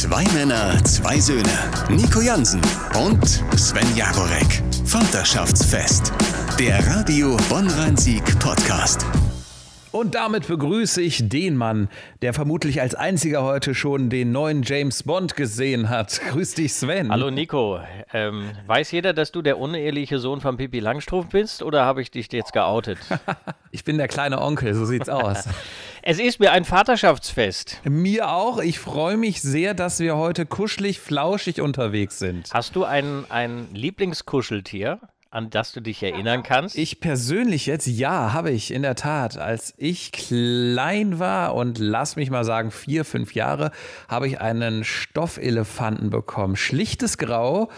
Zwei Männer, zwei Söhne. Nico Jansen und Sven Jagorek. Vaterschaftsfest. Der Radio Bonn-Rhein-Sieg Podcast. Und damit begrüße ich den Mann, der vermutlich als einziger heute schon den neuen James Bond gesehen hat. Grüß dich, Sven. Hallo Nico. Ähm, weiß jeder, dass du der uneheliche Sohn von Pippi Langstrumpf bist oder habe ich dich jetzt geoutet? ich bin der kleine Onkel, so sieht's aus. es ist mir ein Vaterschaftsfest. Mir auch. Ich freue mich sehr, dass wir heute kuschelig, flauschig unterwegs sind. Hast du ein, ein Lieblingskuscheltier? an das du dich erinnern kannst? Ich persönlich jetzt, ja, habe ich in der Tat. Als ich klein war und lass mich mal sagen, vier, fünf Jahre, habe ich einen Stoffelefanten bekommen. Schlichtes Grau.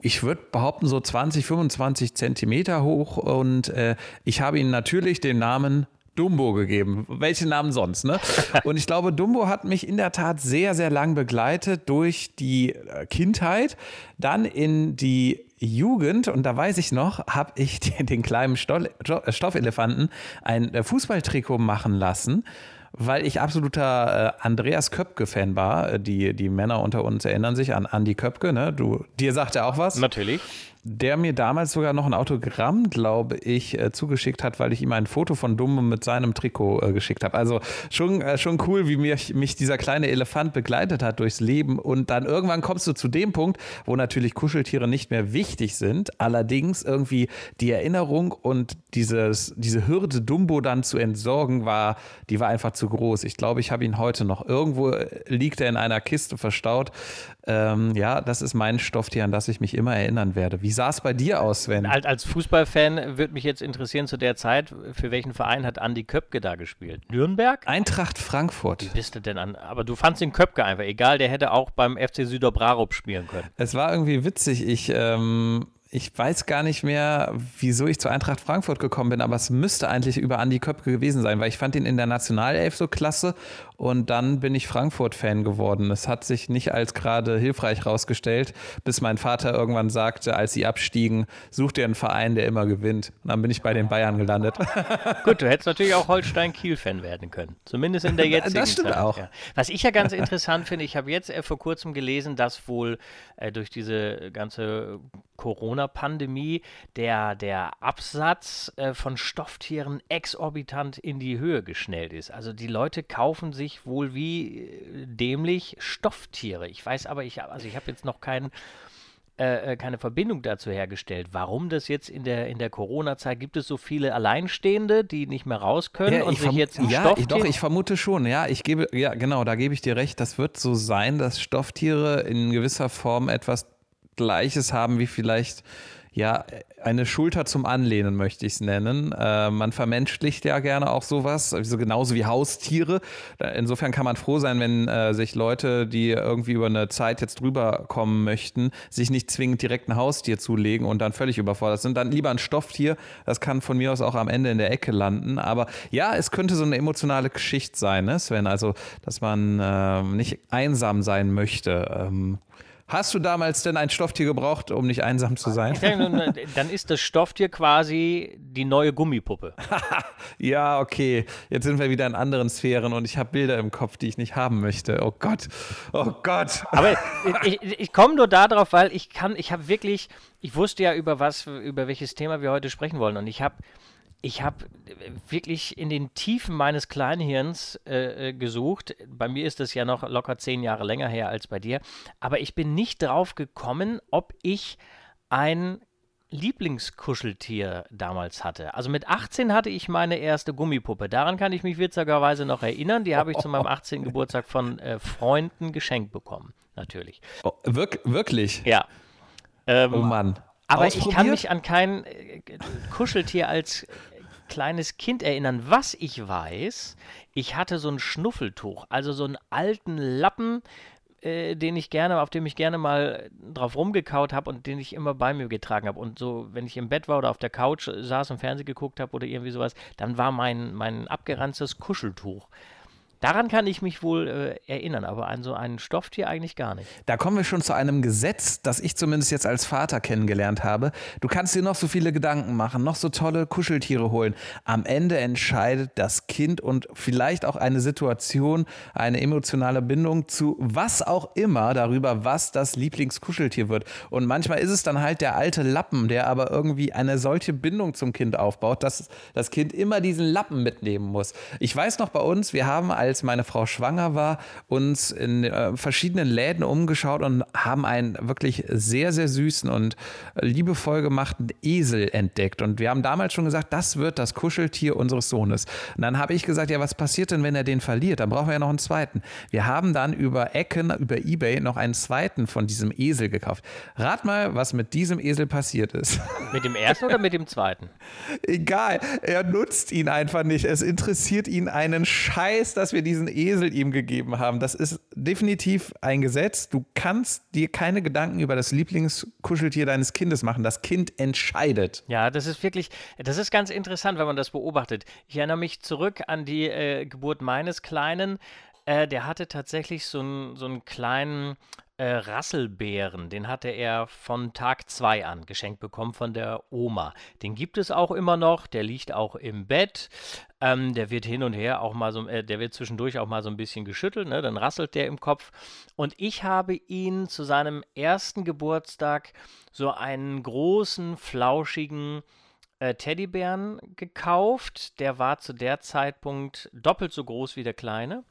Ich würde behaupten, so 20, 25 Zentimeter hoch. Und äh, ich habe ihn natürlich den Namen Dumbo gegeben. Welchen Namen sonst, ne? Und ich glaube, Dumbo hat mich in der Tat sehr, sehr lang begleitet durch die äh, Kindheit, dann in die Jugend, und da weiß ich noch, habe ich den, kleinen Stoffelefanten ein äh, Fußballtrikot machen lassen weil ich absoluter äh, Andreas Köpke-Fan war. Die, die Männer unter uns erinnern sich an Andy Köpke, ne? Du, dir sagt er auch was? Natürlich der mir damals sogar noch ein Autogramm, glaube ich, äh, zugeschickt hat, weil ich ihm ein Foto von Dumme mit seinem Trikot äh, geschickt habe. Also schon, äh, schon cool, wie mich, mich dieser kleine Elefant begleitet hat durchs Leben. Und dann irgendwann kommst du zu dem Punkt, wo natürlich Kuscheltiere nicht mehr wichtig sind. Allerdings irgendwie die Erinnerung und dieses, diese Hürde, Dumbo dann zu entsorgen, war, die war einfach zu groß. Ich glaube, ich habe ihn heute noch. Irgendwo äh, liegt er in einer Kiste verstaut. Ähm, ja, das ist mein Stofftier, an das ich mich immer erinnern werde. Wie sah es bei dir aus, Sven? Als, Fußballfan würde mich jetzt interessieren zu der Zeit, für welchen Verein hat Andi Köpke da gespielt? Nürnberg? Eintracht Frankfurt. Wie bist du denn an? Aber du fandst den Köpke einfach egal, der hätte auch beim FC Süderbrarup spielen können. Es war irgendwie witzig. Ich ähm, ich weiß gar nicht mehr, wieso ich zu Eintracht Frankfurt gekommen bin, aber es müsste eigentlich über Andi Köpke gewesen sein, weil ich fand ihn in der Nationalelf so klasse und dann bin ich Frankfurt-Fan geworden. Es hat sich nicht als gerade hilfreich rausgestellt, bis mein Vater irgendwann sagte, als sie abstiegen, such dir einen Verein, der immer gewinnt. Und dann bin ich bei den Bayern gelandet. Gut, du hättest natürlich auch Holstein-Kiel-Fan werden können. Zumindest in der jetzigen Das stimmt Zeit. auch. Ja. Was ich ja ganz interessant finde, ich habe jetzt vor kurzem gelesen, dass wohl äh, durch diese ganze Corona-Pandemie der, der Absatz äh, von Stofftieren exorbitant in die Höhe geschnellt ist. Also die Leute kaufen sich wohl wie äh, dämlich Stofftiere. Ich weiß aber, ich, also ich habe jetzt noch keinen äh, äh, keine Verbindung dazu hergestellt. Warum das jetzt in der, in der Corona-Zeit gibt es so viele Alleinstehende, die nicht mehr raus können ja, und sich jetzt ein ja, Stofftier... doch, ich vermute schon. Ja, ich gebe, ja, genau, da gebe ich dir recht. Das wird so sein, dass Stofftiere in gewisser Form etwas Gleiches haben wie vielleicht ja, eine Schulter zum Anlehnen möchte ich es nennen. Äh, man vermenschlicht ja gerne auch sowas, also genauso wie Haustiere. Insofern kann man froh sein, wenn äh, sich Leute, die irgendwie über eine Zeit jetzt drüber kommen möchten, sich nicht zwingend direkt ein Haustier zulegen und dann völlig überfordert sind. Dann lieber ein Stofftier. Das kann von mir aus auch am Ende in der Ecke landen. Aber ja, es könnte so eine emotionale Geschichte sein, ne, Sven? Also, dass man äh, nicht einsam sein möchte. Ähm, Hast du damals denn ein Stofftier gebraucht, um nicht einsam zu sein? Dann ist das Stofftier quasi die neue Gummipuppe. ja, okay. Jetzt sind wir wieder in anderen Sphären und ich habe Bilder im Kopf, die ich nicht haben möchte. Oh Gott. Oh Gott. Aber ich, ich, ich komme nur darauf, weil ich kann, ich habe wirklich, ich wusste ja über was, über welches Thema wir heute sprechen wollen und ich habe ich habe wirklich in den Tiefen meines Kleinhirns äh, äh, gesucht. Bei mir ist das ja noch locker zehn Jahre länger her als bei dir. Aber ich bin nicht drauf gekommen, ob ich ein Lieblingskuscheltier damals hatte. Also mit 18 hatte ich meine erste Gummipuppe. Daran kann ich mich witzigerweise noch erinnern. Die habe ich zu meinem 18. Geburtstag von äh, Freunden geschenkt bekommen, natürlich. Oh, wirk wirklich? Ja. Ähm, oh Mann. Aber ich kann mich an kein äh, Kuscheltier als kleines Kind erinnern. Was ich weiß, ich hatte so ein Schnuffeltuch, also so einen alten Lappen, äh, den ich gerne, auf dem ich gerne mal drauf rumgekaut habe und den ich immer bei mir getragen habe. Und so, wenn ich im Bett war oder auf der Couch saß und Fernsehen geguckt habe oder irgendwie sowas, dann war mein, mein abgeranztes Kuscheltuch Daran kann ich mich wohl äh, erinnern, aber an so ein Stofftier eigentlich gar nicht. Da kommen wir schon zu einem Gesetz, das ich zumindest jetzt als Vater kennengelernt habe. Du kannst dir noch so viele Gedanken machen, noch so tolle Kuscheltiere holen. Am Ende entscheidet das Kind und vielleicht auch eine Situation, eine emotionale Bindung zu was auch immer darüber, was das Lieblingskuscheltier wird. Und manchmal ist es dann halt der alte Lappen, der aber irgendwie eine solche Bindung zum Kind aufbaut, dass das Kind immer diesen Lappen mitnehmen muss. Ich weiß noch bei uns, wir haben als als meine Frau schwanger war, uns in äh, verschiedenen Läden umgeschaut und haben einen wirklich sehr, sehr süßen und liebevoll gemachten Esel entdeckt. Und wir haben damals schon gesagt, das wird das Kuscheltier unseres Sohnes. Und dann habe ich gesagt, ja, was passiert denn, wenn er den verliert? Dann brauchen wir ja noch einen zweiten. Wir haben dann über Ecken, über Ebay noch einen zweiten von diesem Esel gekauft. Rat mal, was mit diesem Esel passiert ist. Mit dem ersten oder mit dem zweiten? Egal, er nutzt ihn einfach nicht. Es interessiert ihn einen Scheiß, dass wir wir diesen Esel ihm gegeben haben. Das ist definitiv ein Gesetz. Du kannst dir keine Gedanken über das Lieblingskuscheltier deines Kindes machen. Das Kind entscheidet. Ja, das ist wirklich, das ist ganz interessant, wenn man das beobachtet. Ich erinnere mich zurück an die äh, Geburt meines Kleinen. Äh, der hatte tatsächlich so, ein, so einen kleinen äh, Rasselbären, den hatte er von Tag 2 an geschenkt bekommen von der Oma. Den gibt es auch immer noch, der liegt auch im Bett. Ähm, der wird hin und her auch mal so, äh, der wird zwischendurch auch mal so ein bisschen geschüttelt, ne? dann rasselt der im Kopf. Und ich habe ihn zu seinem ersten Geburtstag so einen großen, flauschigen äh, Teddybären gekauft. Der war zu der Zeitpunkt doppelt so groß wie der kleine.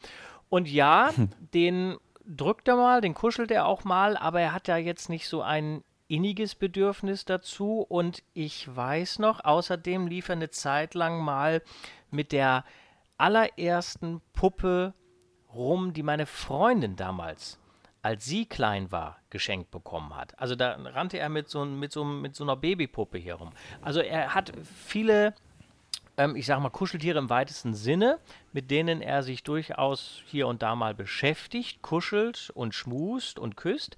Und ja, den drückt er mal, den kuschelt er auch mal, aber er hat ja jetzt nicht so ein inniges Bedürfnis dazu. Und ich weiß noch, außerdem lief er eine Zeit lang mal mit der allerersten Puppe rum, die meine Freundin damals, als sie klein war, geschenkt bekommen hat. Also da rannte er mit so, mit so, mit so einer Babypuppe hier rum. Also er hat viele ähm, ich sage mal, Kuscheltiere im weitesten Sinne, mit denen er sich durchaus hier und da mal beschäftigt, kuschelt und schmust und küsst.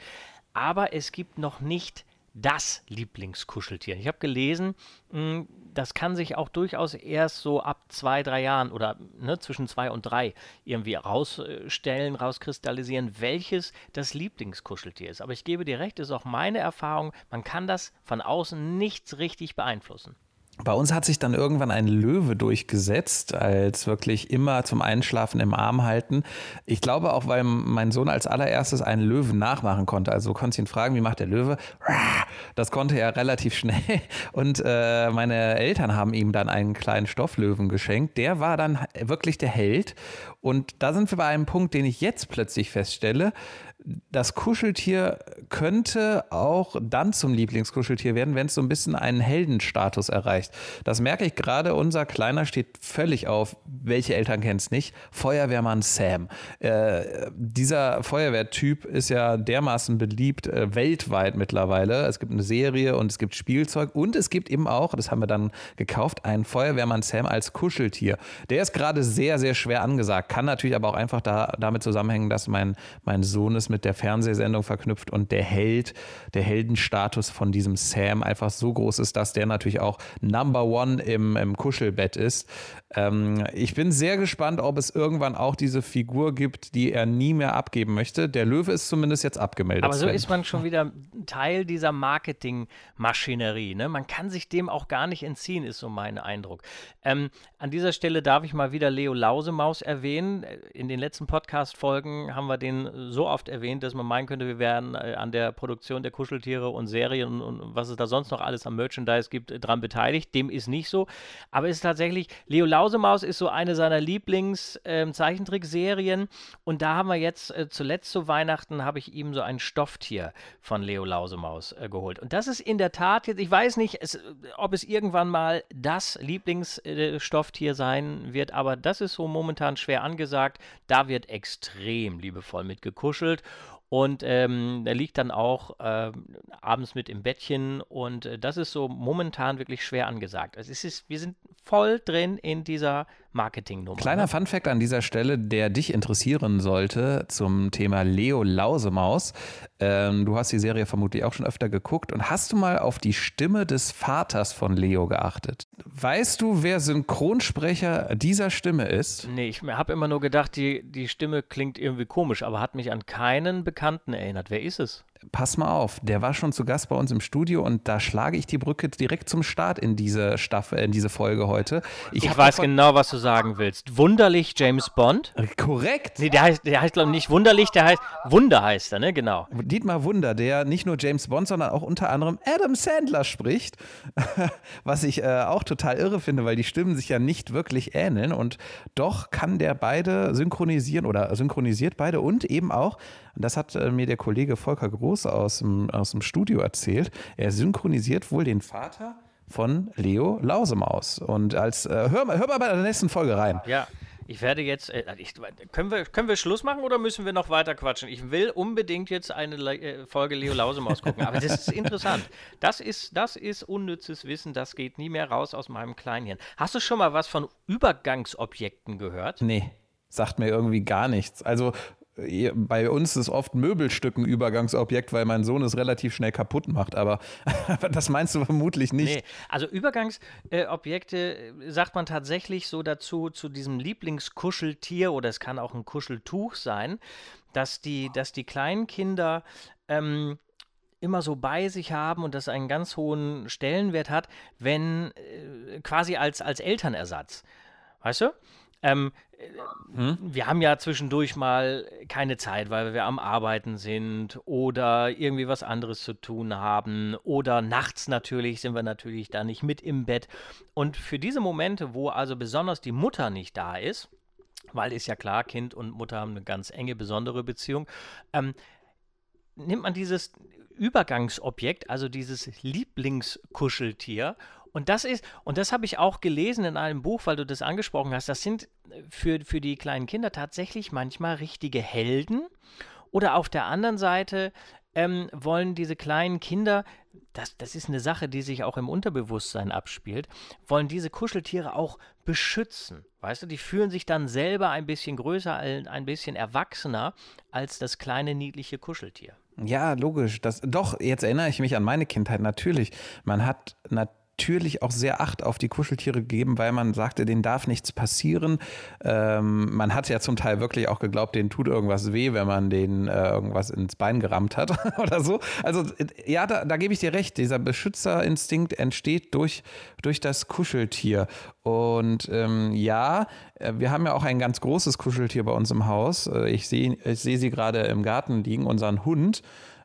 Aber es gibt noch nicht das Lieblingskuscheltier. Ich habe gelesen, hm, das kann sich auch durchaus erst so ab zwei, drei Jahren oder ne, zwischen zwei und drei irgendwie rausstellen, rauskristallisieren, welches das Lieblingskuscheltier ist. Aber ich gebe dir recht, ist auch meine Erfahrung, man kann das von außen nichts richtig beeinflussen. Bei uns hat sich dann irgendwann ein Löwe durchgesetzt, als wirklich immer zum Einschlafen im Arm halten. Ich glaube auch, weil mein Sohn als allererstes einen Löwen nachmachen konnte. Also konnte ihn fragen, wie macht der Löwe? Das konnte er relativ schnell. Und äh, meine Eltern haben ihm dann einen kleinen Stofflöwen geschenkt. Der war dann wirklich der Held. Und da sind wir bei einem Punkt, den ich jetzt plötzlich feststelle das Kuscheltier könnte auch dann zum Lieblingskuscheltier werden, wenn es so ein bisschen einen Heldenstatus erreicht. Das merke ich gerade. Unser Kleiner steht völlig auf. Welche Eltern kennen es nicht? Feuerwehrmann Sam. Äh, dieser Feuerwehrtyp ist ja dermaßen beliebt äh, weltweit mittlerweile. Es gibt eine Serie und es gibt Spielzeug und es gibt eben auch, das haben wir dann gekauft, einen Feuerwehrmann Sam als Kuscheltier. Der ist gerade sehr, sehr schwer angesagt. Kann natürlich aber auch einfach da, damit zusammenhängen, dass mein, mein Sohn es mit mit der Fernsehsendung verknüpft und der Held, der Heldenstatus von diesem Sam einfach so groß ist, dass der natürlich auch Number One im, im Kuschelbett ist. Ähm, ich bin sehr gespannt, ob es irgendwann auch diese Figur gibt, die er nie mehr abgeben möchte. Der Löwe ist zumindest jetzt abgemeldet. Aber so Sven. ist man schon wieder Teil dieser Marketingmaschinerie. Ne? Man kann sich dem auch gar nicht entziehen, ist so mein Eindruck. Ähm, an dieser Stelle darf ich mal wieder Leo Lausemaus erwähnen. In den letzten Podcast-Folgen haben wir den so oft erwähnt erwähnt, dass man meinen könnte, wir wären äh, an der Produktion der Kuscheltiere und Serien und, was es da sonst noch alles am Merchandise gibt, äh, dran beteiligt. Dem ist nicht so. Aber es ist tatsächlich, Leo Lausemaus ist so eine seiner Lieblings-Zeichentrickserien. Ähm, und da haben wir jetzt äh, zuletzt zu Weihnachten, habe ich ihm so ein Stofftier von Leo Lausemaus äh, geholt. Und das ist in der Tat jetzt, ich weiß nicht, es, ob es irgendwann mal das Lieblingsstofftier sein wird, aber das ist so momentan schwer angesagt. Da wird extrem liebevoll mit gekuschelt. Und ähm, er liegt dann auch äh, abends mit im Bettchen und äh, das ist so momentan wirklich schwer angesagt. Also es ist, wir sind voll drin in dieser Marketingnummer. Kleiner ne? Funfact an dieser Stelle, der dich interessieren sollte zum Thema Leo Lausemaus. Ähm, du hast die Serie vermutlich auch schon öfter geguckt und hast du mal auf die Stimme des Vaters von Leo geachtet? Weißt du, wer Synchronsprecher dieser Stimme ist? Nee, ich habe immer nur gedacht, die, die Stimme klingt irgendwie komisch, aber hat mich an keinen Bekannten erinnert. Wer ist es? Pass mal auf, der war schon zu Gast bei uns im Studio und da schlage ich die Brücke direkt zum Start in diese Staffel, in diese Folge heute. Ich, ich weiß genau, was du sagen willst. Wunderlich James Bond. Korrekt. Nee, der heißt, der heißt glaube ich nicht Wunderlich, der heißt Wunder heißt er, ne? Genau. Dietmar Wunder, der nicht nur James Bond, sondern auch unter anderem Adam Sandler spricht, was ich äh, auch total irre finde, weil die Stimmen sich ja nicht wirklich ähneln und doch kann der beide synchronisieren oder synchronisiert beide und eben auch das hat äh, mir der Kollege Volker Groß aus dem, aus dem Studio erzählt. Er synchronisiert wohl den Vater von Leo Lausemaus. Und als, äh, hör, hör mal bei der nächsten Folge rein. Ja. Ich werde jetzt. Äh, ich, können, wir, können wir Schluss machen oder müssen wir noch weiter quatschen? Ich will unbedingt jetzt eine äh, Folge Leo Lausemaus gucken. Aber das ist interessant. Das ist, das ist unnützes Wissen. Das geht nie mehr raus aus meinem Kleinhirn. Hast du schon mal was von Übergangsobjekten gehört? Nee sagt mir irgendwie gar nichts. Also bei uns ist oft Möbelstück ein Übergangsobjekt, weil mein Sohn es relativ schnell kaputt macht. Aber das meinst du vermutlich nicht. Nee, also Übergangsobjekte äh, sagt man tatsächlich so dazu, zu diesem Lieblingskuscheltier oder es kann auch ein Kuscheltuch sein, dass die, dass die kleinen Kinder ähm, immer so bei sich haben und das einen ganz hohen Stellenwert hat, wenn äh, quasi als, als Elternersatz. Weißt du? Ähm, hm? Wir haben ja zwischendurch mal keine Zeit, weil wir am Arbeiten sind oder irgendwie was anderes zu tun haben oder nachts natürlich sind wir natürlich da nicht mit im Bett. Und für diese Momente, wo also besonders die Mutter nicht da ist, weil ist ja klar, Kind und Mutter haben eine ganz enge, besondere Beziehung, ähm, nimmt man dieses Übergangsobjekt, also dieses Lieblingskuscheltier und das ist, und das habe ich auch gelesen in einem Buch, weil du das angesprochen hast, das sind äh, für, für die kleinen Kinder tatsächlich manchmal richtige Helden. Oder auf der anderen Seite ähm, wollen diese kleinen Kinder, das, das ist eine Sache, die sich auch im Unterbewusstsein abspielt, wollen diese Kuscheltiere auch beschützen. Weißt du, die fühlen sich dann selber ein bisschen größer, ein bisschen erwachsener als das kleine niedliche Kuscheltier. Ja, logisch. Das, doch, jetzt erinnere ich mich an meine Kindheit natürlich. Man hat natürlich natürlich auch sehr Acht auf die Kuscheltiere gegeben, weil man sagte, denen darf nichts passieren. Ähm, man hat ja zum Teil wirklich auch geglaubt, denen tut irgendwas weh, wenn man denen äh, irgendwas ins Bein gerammt hat oder so. Also ja, da, da gebe ich dir recht. Dieser Beschützerinstinkt entsteht durch, durch das Kuscheltier. Und ähm, ja, äh, wir haben ja auch ein ganz großes Kuscheltier bei uns im Haus. Äh, ich sehe ich seh sie gerade im Garten liegen, unseren Hund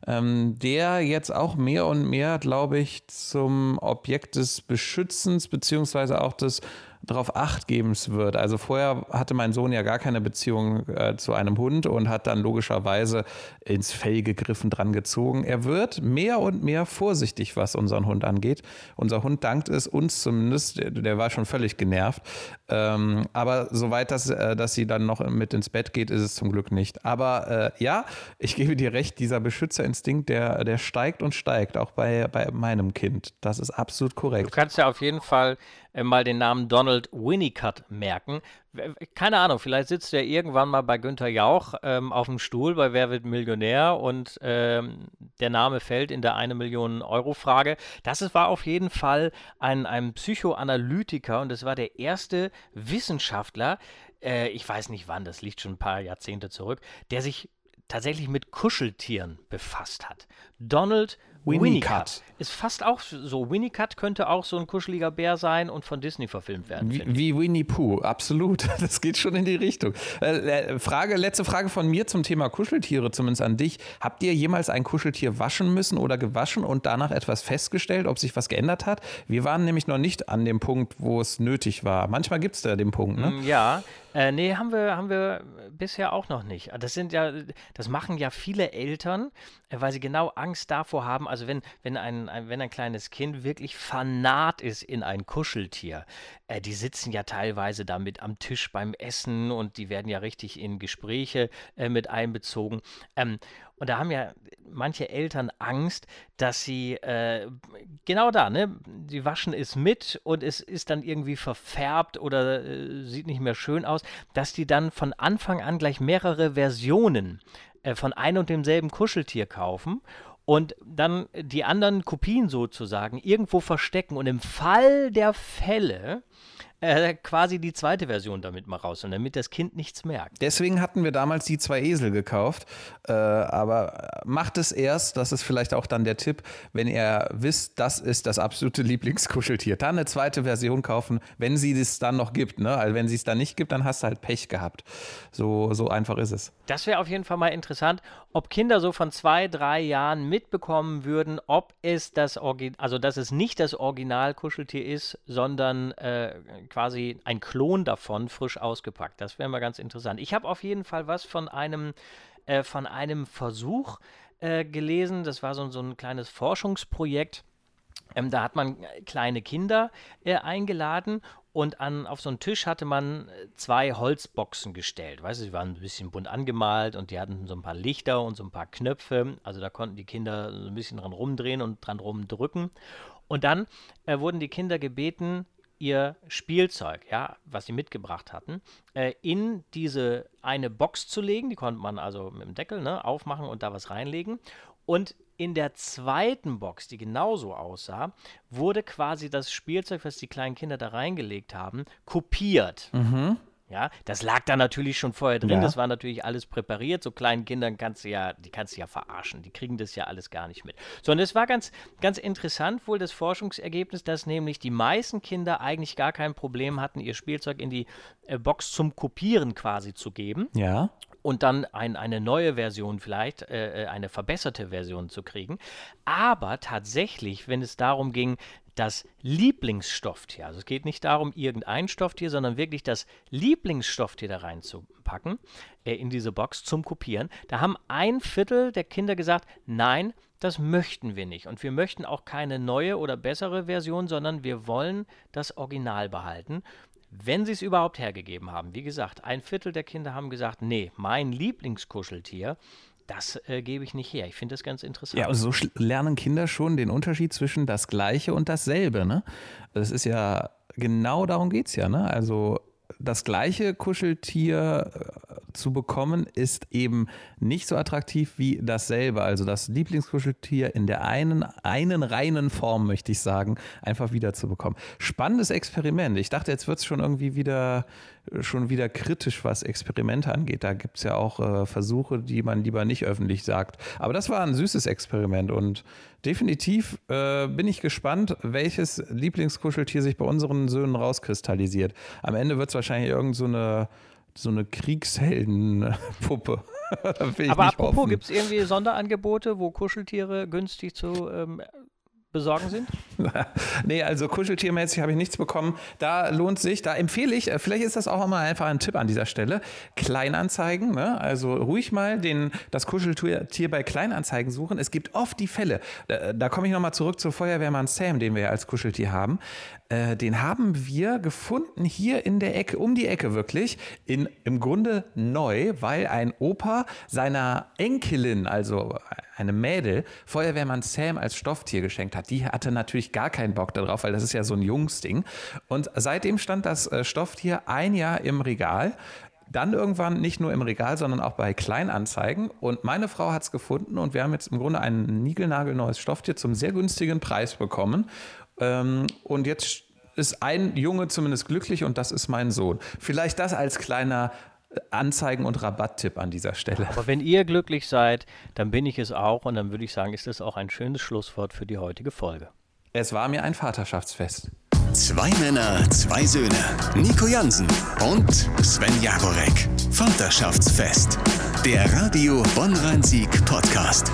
ähm, der jetzt auch mehr und mehr, glaube ich, zum Objekt des Beschützens beziehungsweise auch des darauf acht gebens wird. Also vorher hatte mein Sohn ja gar keine Beziehung äh, zu einem Hund und hat dann logischerweise ins Fell gegriffen, dran gezogen. Er wird mehr und mehr vorsichtig, was unseren Hund angeht. Unser Hund dankt es uns zumindest, der, der war schon völlig genervt. Ähm, aber soweit, dass, äh, dass sie dann noch mit ins Bett geht, ist es zum Glück nicht. Aber äh, ja, ich gebe dir recht, dieser Beschützerinstinkt, der, der steigt und steigt, auch bei, bei meinem Kind. Das ist absolut korrekt. Du kannst ja auf jeden Fall äh, mal den Namen Donald Winnicott merken. Keine Ahnung, vielleicht sitzt er irgendwann mal bei Günther Jauch ähm, auf dem Stuhl bei Wer wird Millionär und ähm, der Name fällt in der eine Million Euro Frage. Das war auf jeden Fall ein, ein Psychoanalytiker und es war der erste Wissenschaftler, äh, ich weiß nicht wann, das liegt schon ein paar Jahrzehnte zurück, der sich tatsächlich mit Kuscheltieren befasst hat. Donald Winnicott. Ist fast auch so. Winnicott könnte auch so ein kuscheliger Bär sein und von Disney verfilmt werden. Wie, wie Winnie Pooh, absolut. Das geht schon in die Richtung. Äh, äh, Frage, letzte Frage von mir zum Thema Kuscheltiere, zumindest an dich. Habt ihr jemals ein Kuscheltier waschen müssen oder gewaschen und danach etwas festgestellt, ob sich was geändert hat? Wir waren nämlich noch nicht an dem Punkt, wo es nötig war. Manchmal gibt es da den Punkt, ne? Mm, ja, äh, nee, haben wir, haben wir bisher auch noch nicht. Das sind ja, das machen ja viele Eltern, äh, weil sie genau Angst davor haben, also wenn, wenn, ein, ein, wenn ein kleines Kind wirklich fanat ist in ein Kuscheltier, äh, die sitzen ja teilweise damit am Tisch beim Essen und die werden ja richtig in Gespräche äh, mit einbezogen. Ähm, und da haben ja manche Eltern Angst, dass sie äh, genau da, ne, die waschen es mit und es ist dann irgendwie verfärbt oder äh, sieht nicht mehr schön aus, dass die dann von Anfang an gleich mehrere Versionen äh, von einem und demselben Kuscheltier kaufen und dann die anderen Kopien sozusagen irgendwo verstecken. Und im Fall der Fälle äh, quasi die zweite Version damit mal raus und damit das Kind nichts merkt. Deswegen hatten wir damals die zwei Esel gekauft. Äh, aber macht es erst, das ist vielleicht auch dann der Tipp, wenn ihr wisst, das ist das absolute Lieblingskuscheltier. Dann eine zweite Version kaufen, wenn sie es dann noch gibt. Ne? Also wenn sie es dann nicht gibt, dann hast du halt Pech gehabt. So, so einfach ist es. Das wäre auf jeden Fall mal interessant, ob Kinder so von zwei, drei Jahren mitbekommen würden, ob es das Original, also dass es nicht das Original-Kuscheltier ist, sondern äh, quasi ein Klon davon frisch ausgepackt. Das wäre mal ganz interessant. Ich habe auf jeden Fall was von einem, äh, von einem Versuch äh, gelesen. Das war so, so ein kleines Forschungsprojekt. Ähm, da hat man kleine Kinder äh, eingeladen und an, auf so einen Tisch hatte man äh, zwei Holzboxen gestellt. Weißt du, sie waren ein bisschen bunt angemalt und die hatten so ein paar Lichter und so ein paar Knöpfe. Also da konnten die Kinder so ein bisschen dran rumdrehen und dran rumdrücken. Und dann äh, wurden die Kinder gebeten, ihr Spielzeug, ja, was sie mitgebracht hatten, äh, in diese eine Box zu legen. Die konnte man also mit dem Deckel ne, aufmachen und da was reinlegen. Und in der zweiten Box, die genauso aussah, wurde quasi das Spielzeug, was die kleinen Kinder da reingelegt haben, kopiert. Mhm. Ja, das lag da natürlich schon vorher drin. Ja. Das war natürlich alles präpariert. So kleinen Kindern kannst du ja, die kannst du ja verarschen. Die kriegen das ja alles gar nicht mit. Sondern es war ganz, ganz interessant wohl das Forschungsergebnis, dass nämlich die meisten Kinder eigentlich gar kein Problem hatten, ihr Spielzeug in die äh, Box zum Kopieren quasi zu geben. Ja und dann ein, eine neue Version vielleicht, äh, äh eine verbesserte Version zu kriegen. Aber tatsächlich, wenn es darum ging, das Lieblingsstofftier. Also es geht nicht darum, irgendein Stofftier, sondern wirklich das Lieblingsstofftier da reinzupacken äh, in diese Box zum Kopieren. Da haben ein Viertel der Kinder gesagt, nein, das möchten wir nicht. Und wir möchten auch keine neue oder bessere Version, sondern wir wollen das Original behalten. Wenn sie es überhaupt hergegeben haben. Wie gesagt, ein Viertel der Kinder haben gesagt, nee, mein Lieblingskuscheltier das äh, gebe ich nicht her. Ich finde das ganz interessant. Ja, also so lernen Kinder schon den Unterschied zwischen das Gleiche und dasselbe. Ne? Das ist ja, genau darum geht es ja. Ne? Also das gleiche Kuscheltier äh, zu bekommen, ist eben nicht so attraktiv wie dasselbe. Also das Lieblingskuscheltier in der einen, einen reinen Form, möchte ich sagen, einfach wieder zu bekommen. Spannendes Experiment. Ich dachte, jetzt wird es schon irgendwie wieder schon wieder kritisch, was Experimente angeht. Da gibt es ja auch äh, Versuche, die man lieber nicht öffentlich sagt. Aber das war ein süßes Experiment und definitiv äh, bin ich gespannt, welches Lieblingskuscheltier sich bei unseren Söhnen rauskristallisiert. Am Ende wird es wahrscheinlich irgend so eine, so eine Kriegsheldenpuppe. Aber apropos, gibt es irgendwie Sonderangebote, wo Kuscheltiere günstig zu ähm, besorgen sind? nee, also kuscheltiermäßig habe ich nichts bekommen. Da lohnt sich, da empfehle ich, äh, vielleicht ist das auch mal einfach ein Tipp an dieser Stelle, Kleinanzeigen, ne? also ruhig mal den, das Kuscheltier bei Kleinanzeigen suchen. Es gibt oft die Fälle, da, da komme ich nochmal zurück zu Feuerwehrmann Sam, den wir ja als Kuscheltier haben. Äh, den haben wir gefunden hier in der Ecke, um die Ecke wirklich, in, im Grunde neu, weil ein Opa seiner Enkelin, also eine Mädel, Feuerwehrmann Sam als Stofftier geschenkt hat. Die hatte natürlich gar keinen Bock darauf, weil das ist ja so ein Jungsding. Und seitdem stand das äh, Stofftier ein Jahr im Regal. Dann irgendwann nicht nur im Regal, sondern auch bei Kleinanzeigen. Und meine Frau hat es gefunden und wir haben jetzt im Grunde ein niegelnagelneues Stofftier zum sehr günstigen Preis bekommen. Ähm, und jetzt ist ein Junge zumindest glücklich und das ist mein Sohn. Vielleicht das als kleiner Anzeigen- und Rabatttipp an dieser Stelle. Aber wenn ihr glücklich seid, dann bin ich es auch und dann würde ich sagen, ist das auch ein schönes Schlusswort für die heutige Folge. Es war mir ein Vaterschaftsfest. Zwei Männer, zwei Söhne. Nico Jansen und Sven Jagorek. Vaterschaftsfest. Der Radio Bonn-Rhein-Sieg Podcast.